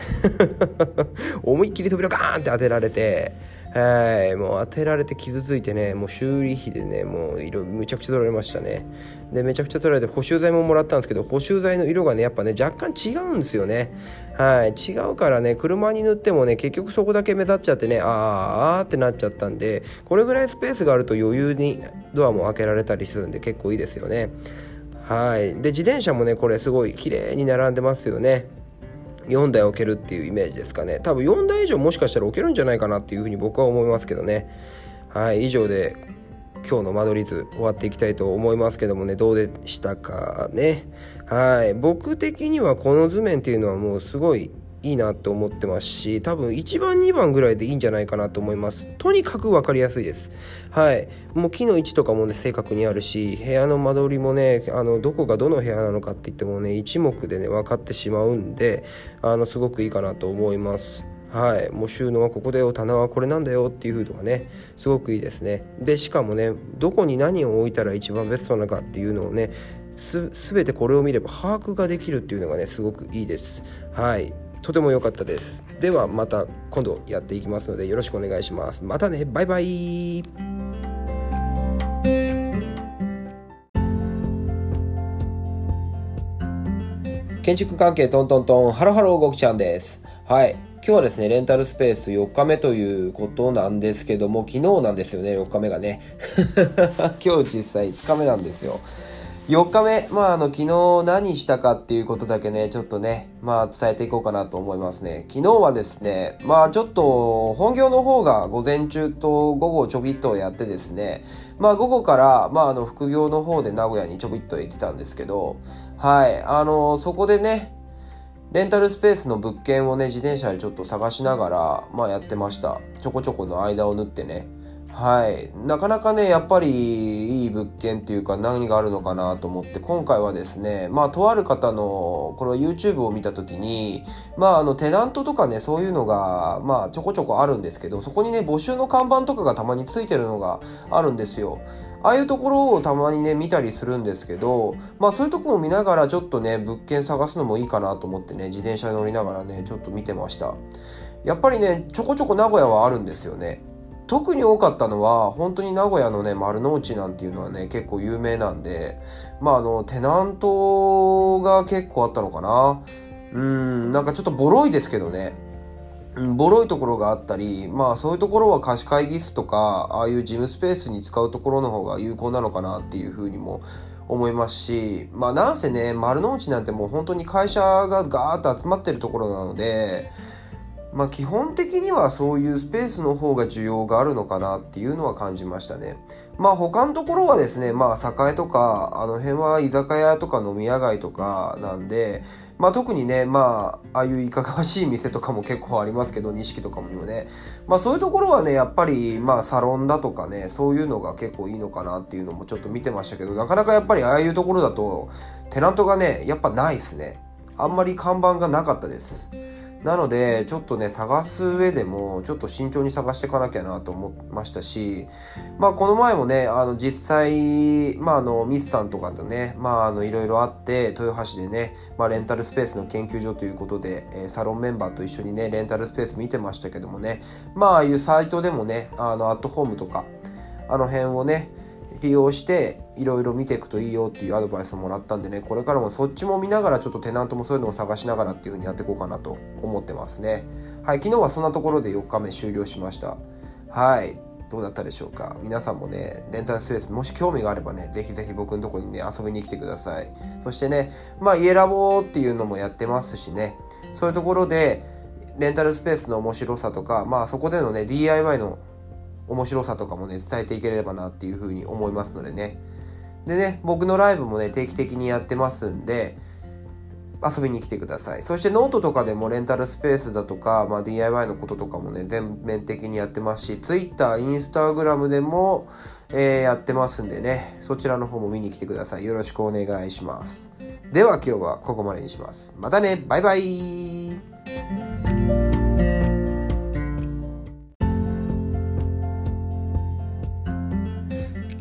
思いっきり扉ガーンって当てられてはいもう当てられて傷ついてねもう修理費でねもう色むちゃくちゃ取られましたね。でめちゃくちゃ取られて補修剤ももらったんですけど補修剤の色がねやっぱね若干違うんですよね。はい違うからね車に塗ってもね結局そこだけ目立っちゃってねあーあってなっちゃったんでこれぐらいスペースがあると余裕にドアも開けられたりするんで結構いいですよね。はいで自転車もねこれすごい綺麗に並んでますよね。4台置けるっていうイメージですかね。多分4台以上もしかしたら置けるんじゃないかなっていうふうに僕は思いますけどね。はい以上で今日の間取り図終わっていきたいと思いますけどもね。どうでしたかね。はい僕的にはこの図面っていうのはもうすごいいいなと思ってますし多分1番2番ぐらいでいいんじゃないかなと思います。とにかく分かりやすいです。はい。もう木の位置とかもね正確にあるし部屋の間取りもねあのどこがどの部屋なのかって言ってもね一目でね分かってしまうんであのすごくいいかなと思います。はい、もう収納はここだよ棚はこれなんだよっていう風とかねすごくいいですね。でしかもねどこに何を置いたら一番ベストなのかっていうのをねす全てこれを見れば把握ができるっていうのがねすごくいいです。はい。とても良かったです。ではまた今度やっていきますのでよろしくお願いします。またね。バイバイ。建築関係トントントン。ハロハローごきちゃんです。はい。今日はですね、レンタルスペース4日目ということなんですけども、昨日なんですよね、4日目がね。今日実際5日目なんですよ。4日目、まあ、あの、昨日何したかっていうことだけね、ちょっとね、まあ、伝えていこうかなと思いますね。昨日はですね、まあ、ちょっと、本業の方が午前中と午後ちょびっとやってですね、まあ、午後から、まあ、あの、副業の方で名古屋にちょびっと行ってたんですけど、はい、あの、そこでね、レンタルスペースの物件をね、自転車でちょっと探しながら、まあやってました。ちょこちょこの間を縫ってね。はい。なかなかね、やっぱりいい物件っていうか何があるのかなと思って、今回はですね、まあとある方の、これは YouTube を見た時に、まああのテナントとかね、そういうのが、まあちょこちょこあるんですけど、そこにね、募集の看板とかがたまについてるのがあるんですよ。ああいうところをたまにね、見たりするんですけど、まあそういうとこも見ながらちょっとね、物件探すのもいいかなと思ってね、自転車に乗りながらね、ちょっと見てました。やっぱりね、ちょこちょこ名古屋はあるんですよね。特に多かったのは、本当に名古屋のね、丸の内なんていうのはね、結構有名なんで、まああの、テナントが結構あったのかな。うん、なんかちょっとボロいですけどね。ボロいところがあったり、まあそういうところは貸し会議室とか、ああいう事務スペースに使うところの方が有効なのかなっていうふうにも思いますし、まあなんせね、丸の内なんてもう本当に会社がガーッと集まってるところなので、まあ基本的にはそういうスペースの方が需要があるのかなっていうのは感じましたね。まあ他のところはですね、まあ栄とか、あの辺は居酒屋とか飲み屋街とかなんで、まあ特にね、まあ、ああいういかがわしい店とかも結構ありますけど、錦とかもね。まあそういうところはね、やっぱり、まあサロンだとかね、そういうのが結構いいのかなっていうのもちょっと見てましたけど、なかなかやっぱりああいうところだと、テナントがね、やっぱないですね。あんまり看板がなかったです。なので、ちょっとね、探す上でも、ちょっと慎重に探していかなきゃなと思いましたし、まあ、この前もね、あの、実際、まあ、あの、ミスさんとかとね、まあ、あの、いろいろあって、豊橋でね、まあ、レンタルスペースの研究所ということで、えー、サロンメンバーと一緒にね、レンタルスペース見てましたけどもね、まあ、ああいうサイトでもね、あの、アットホームとか、あの辺をね、利用していろいろ見ていくといいよっていうアドバイスをもらったんでねこれからもそっちも見ながらちょっとテナントもそういうのを探しながらっていう風にやっていこうかなと思ってますね。はい昨日はそんなところで4日目終了しました。はいどうだったでしょうか？皆さんもね、レンタルスペース、もし興味があればね、ぜひぜひ僕のとこにね、遊びに来てください。そしてね、まあ、家ラボっていうのもやってますしね、そういうところで、レンタルスペースの面白さとか、まあそこでのね、DIY の面白さとかもね、伝えていければなっていうふうに思いますのでね。でね、僕のライブもね、定期的にやってますんで、遊びに来てください。そしてノートとかでもレンタルスペースだとか、まあ、DIY のこととかもね、全面的にやってますし、Twitter、Instagram でも、えー、やってますんでね、そちらの方も見に来てください。よろしくお願いします。では今日はここまでにします。またね、バイバイ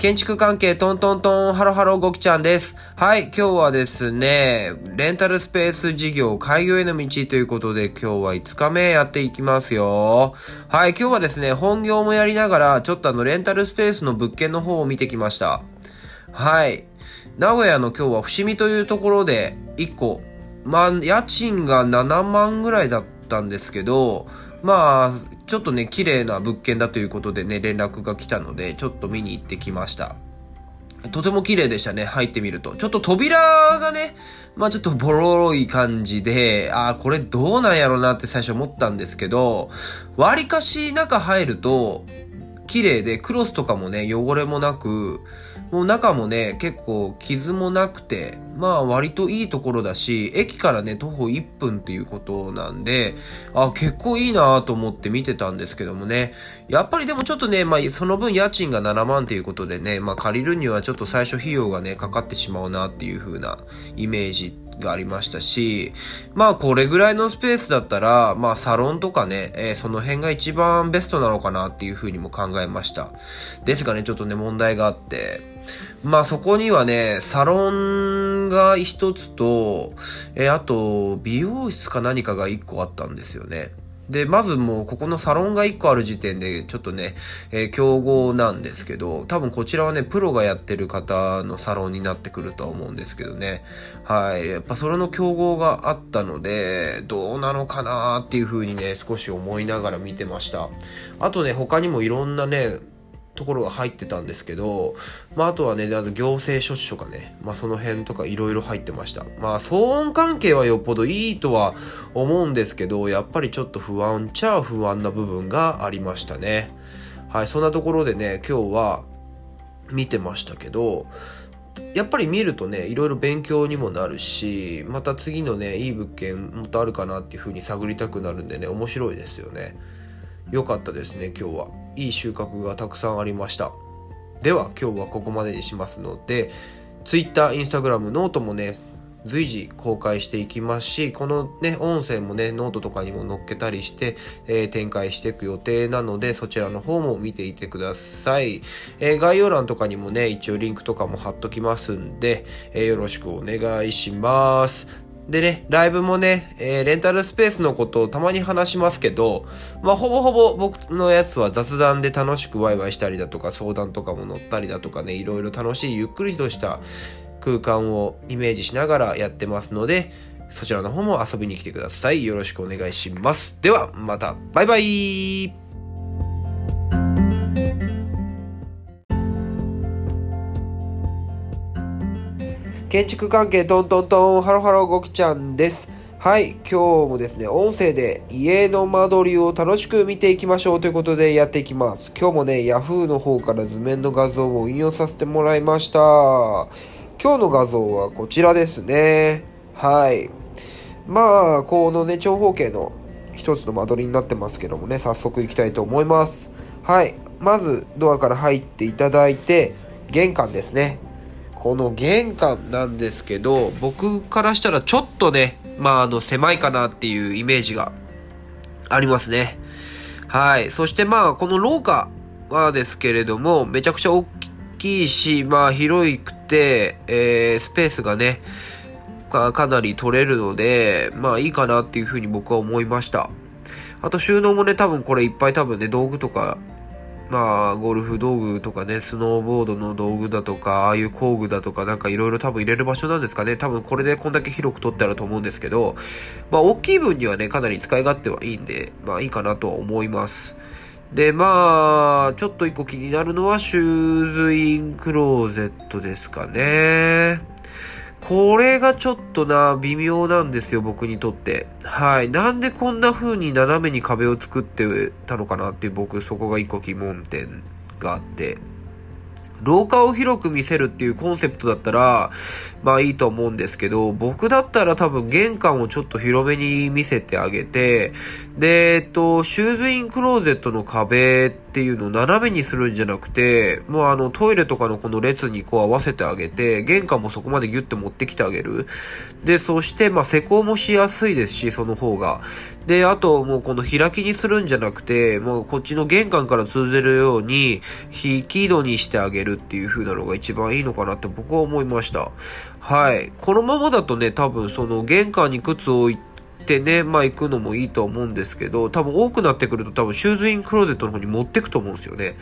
建築関係トントントン、ハロハロゴキちゃんです。はい、今日はですね、レンタルスペース事業開業への道ということで今日は5日目やっていきますよ。はい、今日はですね、本業もやりながら、ちょっとあの、レンタルスペースの物件の方を見てきました。はい。名古屋の今日は伏見というところで、1個、まあ、家賃が7万ぐらいだったんですけど、まあ、ちょっとね、綺麗な物件だということでね、連絡が来たので、ちょっと見に行ってきました。とても綺麗でしたね、入ってみると。ちょっと扉がね、まあちょっとボロい感じで、ああ、これどうなんやろなって最初思ったんですけど、割かし中入ると、綺麗で、クロスとかもね、汚れもなく、もう中もね、結構傷もなくて、まあ割といいところだし、駅からね、徒歩1分っていうことなんで、あ、結構いいなと思って見てたんですけどもね。やっぱりでもちょっとね、まあその分家賃が7万っていうことでね、まあ借りるにはちょっと最初費用がね、かかってしまうなっていう風なイメージがありましたし、まあこれぐらいのスペースだったら、まあサロンとかね、えー、その辺が一番ベストなのかなっていうふうにも考えました。ですがね、ちょっとね、問題があって、まあそこにはね、サロンが一つと、え、あと、美容室か何かが一個あったんですよね。で、まずもうここのサロンが1個ある時点でちょっとね、えー、競合なんですけど、多分こちらはね、プロがやってる方のサロンになってくるとは思うんですけどね。はい。やっぱそれの競合があったので、どうなのかなーっていう風にね、少し思いながら見てました。あとね、他にもいろんなね、ところが入ってたんですけど、まあ、あとはね、あの行政書士とかね、まあ、その辺とかいろいろ入ってました。まあ、騒音関係はよっぽどいいとは思うんですけど、やっぱりちょっと不安っちゃ不安な部分がありましたね。はい、そんなところでね、今日は見てましたけど、やっぱり見るとね、いろいろ勉強にもなるし、また次のね、いい物件もっとあるかなっていう風に探りたくなるんでね、面白いですよね。良かったですね、今日は。いい収穫がたくさんありました。では、今日はここまでにしますので、Twitter、 Instagram、note もね、随時公開していきますし、このね、音声もね、ノートとかにも載っけたりして、えー、展開していく予定なので、そちらの方も見ていてください。えー、概要欄とかにもね、一応リンクとかも貼っときますんで、えー、よろしくお願いします。でね、ライブもね、えー、レンタルスペースのことをたまに話しますけど、まあ、ほぼほぼ僕のやつは雑談で楽しくワイワイしたりだとか、相談とかも乗ったりだとかね、いろいろ楽しい、ゆっくりとした空間をイメージしながらやってますので、そちらの方も遊びに来てください。よろしくお願いします。では、また、バイバイ建築関係トントントン、ハロハロごきちゃんです。はい、今日もですね、音声で家の間取りを楽しく見ていきましょうということでやっていきます。今日もね、Yahoo の方から図面の画像を引用させてもらいました。今日の画像はこちらですね。はい。まあ、このね、長方形の一つの間取りになってますけどもね、早速行きたいと思います。はい。まず、ドアから入っていただいて、玄関ですね。この玄関なんですけど、僕からしたらちょっとね、まあ、あの、狭いかなっていうイメージがありますね。はい。そしてまあ、この廊下はですけれども、めちゃくちゃ大きいし、まあ、広くて、えー、スペースがね、かかなり取れるので、まあいいかなっていうふうに僕は思いました。あと収納もね、多分これいっぱい多分ね、道具とかまあ、ゴルフ道具とかね、スノーボードの道具だとか、ああいう工具だとか、なんかいろいろ多分入れる場所なんですかね。多分これでこんだけ広く取ってあると思うんですけど、まあ、大きい分にはね、かなり使い勝手はいいんで、まあいいかなとは思います。で、まあ、ちょっと一個気になるのは、シューズインクローゼットですかね。これがちょっとな、微妙なんですよ、僕にとって。はい。なんでこんな風に斜めに壁を作ってたのかなっていう僕、そこが一個疑問点があって。廊下を広く見せるっていうコンセプトだったら、まあいいと思うんですけど、僕だったら多分玄関をちょっと広めに見せてあげて、で、えっと、シューズインクローゼットの壁っていうのを斜めにするんじゃなくて、もうあのトイレとかのこの列にこう合わせてあげて、玄関もそこまでギュッて持ってきてあげる。で、そしてまあ施工もしやすいですし、その方が。で、あともうこの開きにするんじゃなくて、もうこっちの玄関から通じるように、引き戸にしてあげるっていう風なのが一番いいのかなって僕は思いました。はい。このままだとね、多分その玄関に靴を置いて、ね、まあ行くのもいいと思うんですけど、多分多くなってくると多分シューズインクローゼットの方に持ってくと思うんですよね。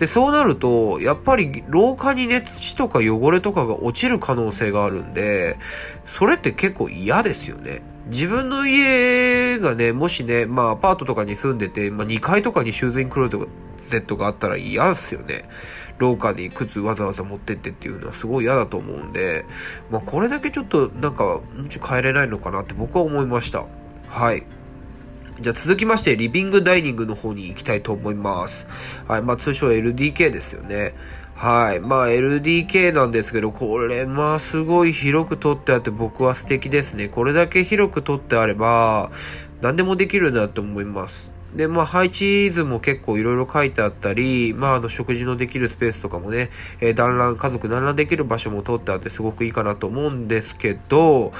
で、そうなると、やっぱり廊下にね、土とか汚れとかが落ちる可能性があるんで、それって結構嫌ですよね。自分の家がね、もしね、まあアパートとかに住んでて、まあ2階とかにシューズインクローゼットがあったら嫌ですよね。廊下に靴わざわざ持ってってっていうのはすごい嫌だと思うんで、まあこれだけちょっとなんか、うんち変えれないのかなって僕は思いました。はい。じゃあ続きまして、リビングダイニングの方に行きたいと思います。はい。まあ通称 LDK ですよね。はい。まあ LDK なんですけど、これまあすごい広く取ってあって僕は素敵ですね。これだけ広く取ってあれば、何でもできるなと思います。で、まあ、配置図も結構いろいろ書いてあったり、まあ、あの、食事のできるスペースとかもね、えー、団らん、家族団らんできる場所も取ってあってすごくいいかなと思うんですけど、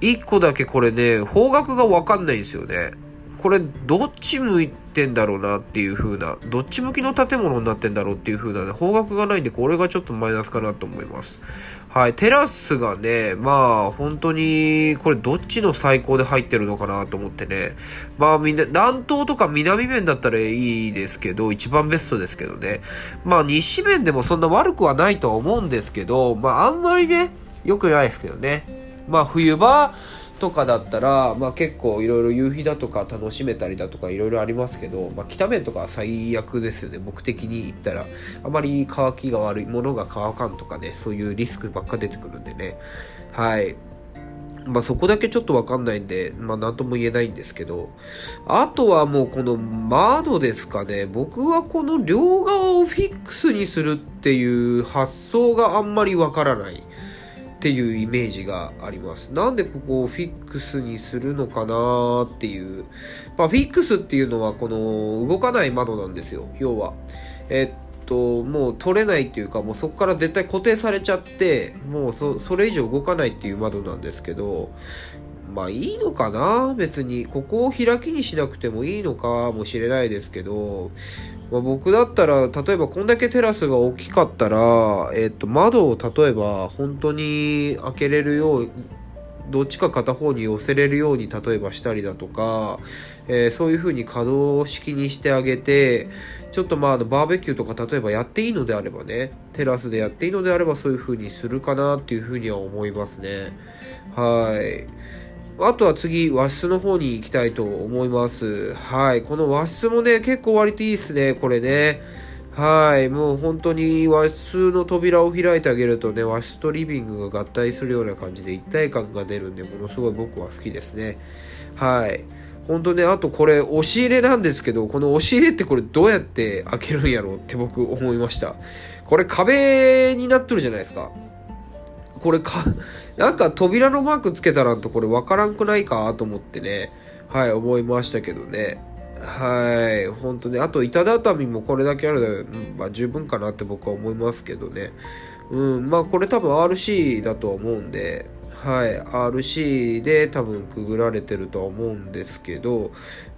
一個だけこれね、方角がわかんないんですよね。これ、どっち向いってんだろうなっていう風な、どっち向きの建物になってんだろうっていう風なね、方角がないんで、これがちょっとマイナスかなと思います。はい、テラスがね、まあ、本当に、これどっちの最高で入ってるのかなと思ってね。まあみんな、南東とか南面だったらいいですけど、一番ベストですけどね。まあ西面でもそんな悪くはないとは思うんですけど、まああんまりね、良くないですよね。まあ冬場、とかだったら、まあ、結構いろいろ夕日だとか楽しめたりだとかいろいろありますけど、まあ、北面とかは最悪ですよね僕的に言ったらあまり乾きが悪いものが乾かんとかねそういうリスクばっか出てくるんでねはいまあそこだけちょっとわかんないんで、まあなんとも言えないんですけど、あとはもうこの窓ですかね。僕はこの両側をフィックスにするっていう発想があんまりわからない。っていうイメージがあります。なんでここをフィックスにするのかなっていう。まあ、フィックスっていうのはこの動かない窓なんですよ。要は。えっと、もう取れないっていうか、もうそこから絶対固定されちゃって、もうそそれ以上動かないっていう窓なんですけど、まあいいのかな？別に。ここを開きにしなくてもいいのかもしれないですけど、僕だったら、例えばこんだけテラスが大きかったら、えっ、と、窓を例えば本当に開けれるよう、どっちか片方に寄せれるように例えばしたりだとか、えー、そういう風に可動式にしてあげて、ちょっとまあバーベキューとか例えばやっていいのであればね、テラスでやっていいのであればそういう風にするかなっていう風には思いますね。はい。あとは次、和室の方に行きたいと思います。はい。この和室もね、結構割といいですね、これね。はい。もう本当に和室の扉を開いてあげるとね、和室とリビングが合体するような感じで一体感が出るんで、ものすごい僕は好きですね。はい。本当ね、あとこれ、押し入れなんですけど、この押し入れってこれどうやって開けるんやろうって僕思いました。これ壁になっとるじゃないですか。これか、なんか扉のマークつけたらんとこれわからんくないかと思ってね、はい、思いましたけどね。はい、本当ね。あと、板畳もこれだけあるで、うん、まあ十分かなって僕は思いますけどね。うん、まあこれ多分 RC だと思うんで、はい、RC で多分くぐられてるとは思うんですけど、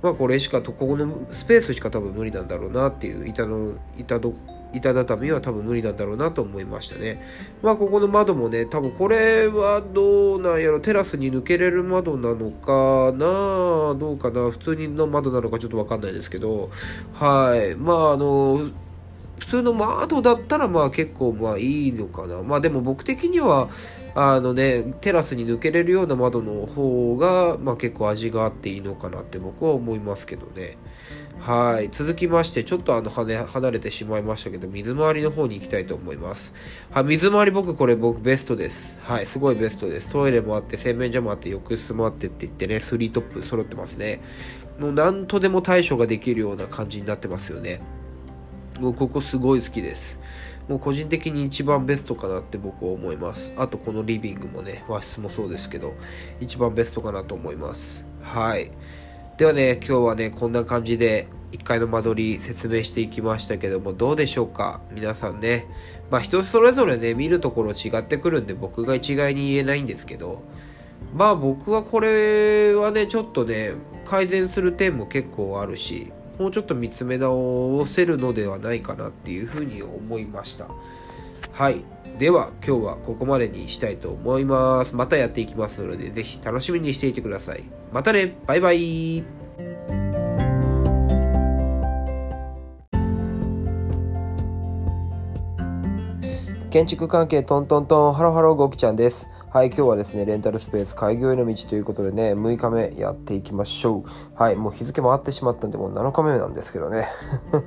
まあこれしかと、ここのスペースしか多分無理なんだろうなっていう、板の、板ど板畳は多分無理なんだろうなと思いましたね。まあここの窓もね、多分これはどうなんやろ、テラスに抜けれる窓なのかな？どうかな？普通の窓なのかちょっとわかんないですけど、はい。まああの、普通の窓だったらまあ結構まあいいのかな。まあでも僕的には、あのね、テラスに抜けれるような窓の方が、まあ結構味があっていいのかなって僕は思いますけどね。はい。続きまして、ちょっとあの、離れてしまいましたけど、水回りの方に行きたいと思います。はい、水回り僕、これ僕ベストです。はい、すごいベストです。トイレもあって、洗面所もあって、浴室もあってって言ってね、スリートップ揃ってますね。もう何とでも対処ができるような感じになってますよね。もうここすごい好きです。もう個人的に一番ベストかなって僕は思います。あとこのリビングもね、和室もそうですけど、一番ベストかなと思います。はい。ではね、今日はね、こんな感じで1階の間取り説明していきましたけども、どうでしょうか？皆さんね。まあ人それぞれね、見るところ違ってくるんで僕が一概に言えないんですけど、まあ僕はこれはね、ちょっとね、改善する点も結構あるし、もうちょっと見つめ直せるのではないかなっていうふうに思いました。はい。では今日はここまでにしたいと思います。またやっていきますので、ぜひ楽しみにしていてください。またねバイバイ建築関係トントントンハロハロゴキちゃんです。はい、今日はですね、レンタルスペース開業への道ということでね、6日目やっていきましょう。はい、もう日付回ってしまったんで、もう7日目なんですけどね。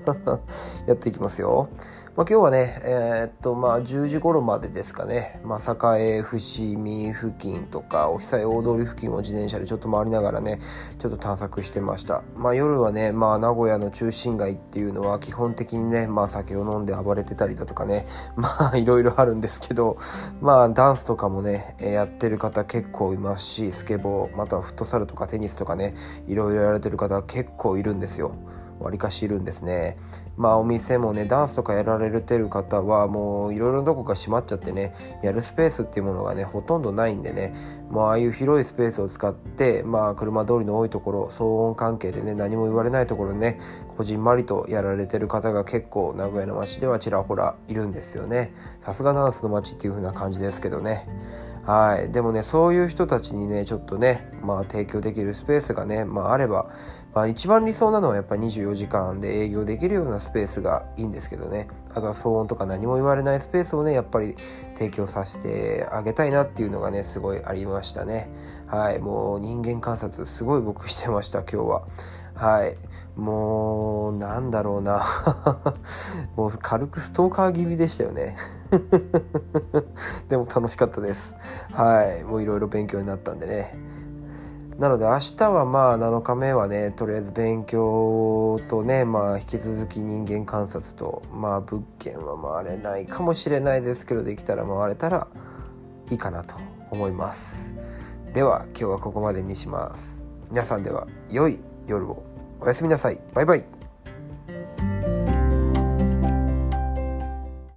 やっていきますよ。まあ、今日はね、えー、っと、まあ、10時頃までですかね、まあ、栄伏見付近とか、お久大通り付近を自転車でちょっと回りながらね、ちょっと探索してました。まあ、夜はね、まあ、名古屋の中心街っていうのは基本的にね、まあ、酒を飲んで暴れてたりだとかね、まあ、いろいろあるんですけど、まあ、ダンスとかもね、やってる方結構いますし、スケボー、またはフットサルとかテニスとかね、いろいろやられてる方結構いるんですよ。わりかしいるんですね。まあお店もねダンスとかやられてる方はもういろいろなとこが閉まっちゃってねやるスペースっていうものがねほとんどないんでねまあああいう広いスペースを使ってまあ車通りの多いところ騒音関係でね何も言われないところねこじんまりとやられてる方が結構名古屋の街ではちらほらいるんですよね。さすがダンスの街っていう風な感じですけどね。はい。でもねそういう人たちにねちょっとねまあ提供できるスペースがねまああればまあ一番理想なのはやっぱり24時間で営業できるようなスペースがいいんですけどね。あとは騒音とか何も言われないスペースをねやっぱり提供させてあげたいなっていうのがねすごいありましたね。はい。もう人間観察すごい僕してました今日は。はい。もうなんだろうな。もう軽くストーカー気味でしたよね。でも楽しかったです。はい。もういろいろ勉強になったんでね。なので明日はまあ7日目はねとりあえず勉強とねまあ引き続き人間観察とまあ物件は回れないかもしれないですけどできたら回れたらいいかなと思います。では今日はここまでにします。皆さんでは良い夜を。おやすみなさい。バイバイ。